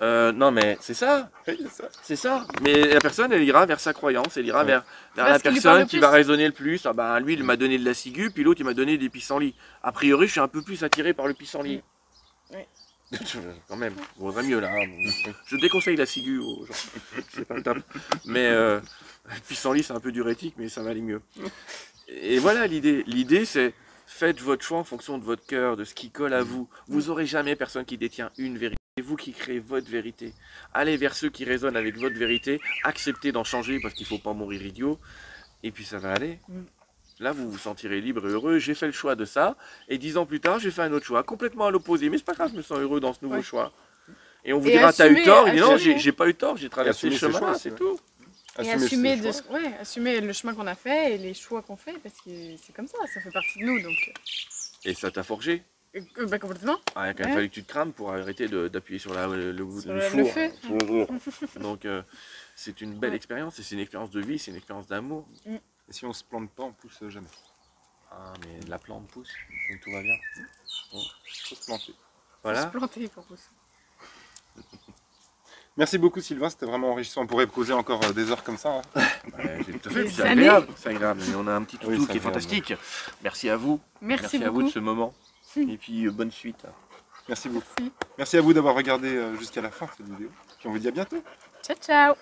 Euh, non mais c'est ça, Oui, c'est ça. Mais la personne, elle ira vers sa croyance, elle ira Ouais. vers, la personne qui va raisonner le plus. Ah bah lui, il m'a donné de la ciguë, puis l'autre, il m'a donné des pissenlits. A priori, je suis un peu plus attiré par le pissenlit. Ouais. Quand même, vaudrait mieux là. hein. Je déconseille la ciguë aux gens. C'est pas le top. Mais euh, le pissenlit, c'est un peu diurétique, mais ça va aller mieux. Et voilà l'idée. L'idée, c'est faites votre choix en fonction de votre cœur, de ce qui colle à vous. Vous aurez jamais personne qui détient une vérité. C'est vous qui créez votre vérité. Allez vers ceux qui résonnent avec votre vérité. Acceptez d'en changer parce qu'il ne faut pas mourir idiot. Et puis ça va aller. Mm. Là, vous vous sentirez libre et heureux. J'ai fait le choix de ça. Et dix ans plus tard, j'ai fait un autre choix, complètement à l'opposé. Mais c'est pas grave, je me sens heureux dans ce nouveau Ouais. choix. Et on vous Et dira, t'as eu tort. Il dit, non, j'ai pas eu tort, j'ai traversé le chemin, c'est tout. Et Assumer assumer, ses de choix. ce- ouais, assumer le chemin qu'on a fait et les choix qu'on fait parce que c'est comme ça, ça fait partie de nous donc. Et ça t'a forgé. Euh, bah complètement. Ah, il Ouais. fallu que tu te crames pour arrêter d'appuyer sur la- le, le, Sur le four. le feu. Sur le four. Donc, euh, c'est une belle Ouais. expérience. Et c'est une expérience de vie, c'est une expérience d'amour. Et si on se plante pas, on pousse jamais. Ah, mais la plante pousse, donc tout va bien. Il faut se planter. Faut Voilà. se planter pour pousser. Merci beaucoup Sylvain, c'était vraiment enrichissant. On pourrait causer encore euh, des heures comme ça. hein. Ouais, c'est tout à fait, Des c'est années. agréable. C'est agréable. Mais on a un petit toutou Oui, qui est fantastique. Merci à vous. Merci, à vous de ce moment. Et puis, euh, bonne suite. Merci beaucoup. Merci. Merci à vous d'avoir regardé euh, jusqu'à la fin cette vidéo. Puis on vous dit à bientôt. Ciao ciao.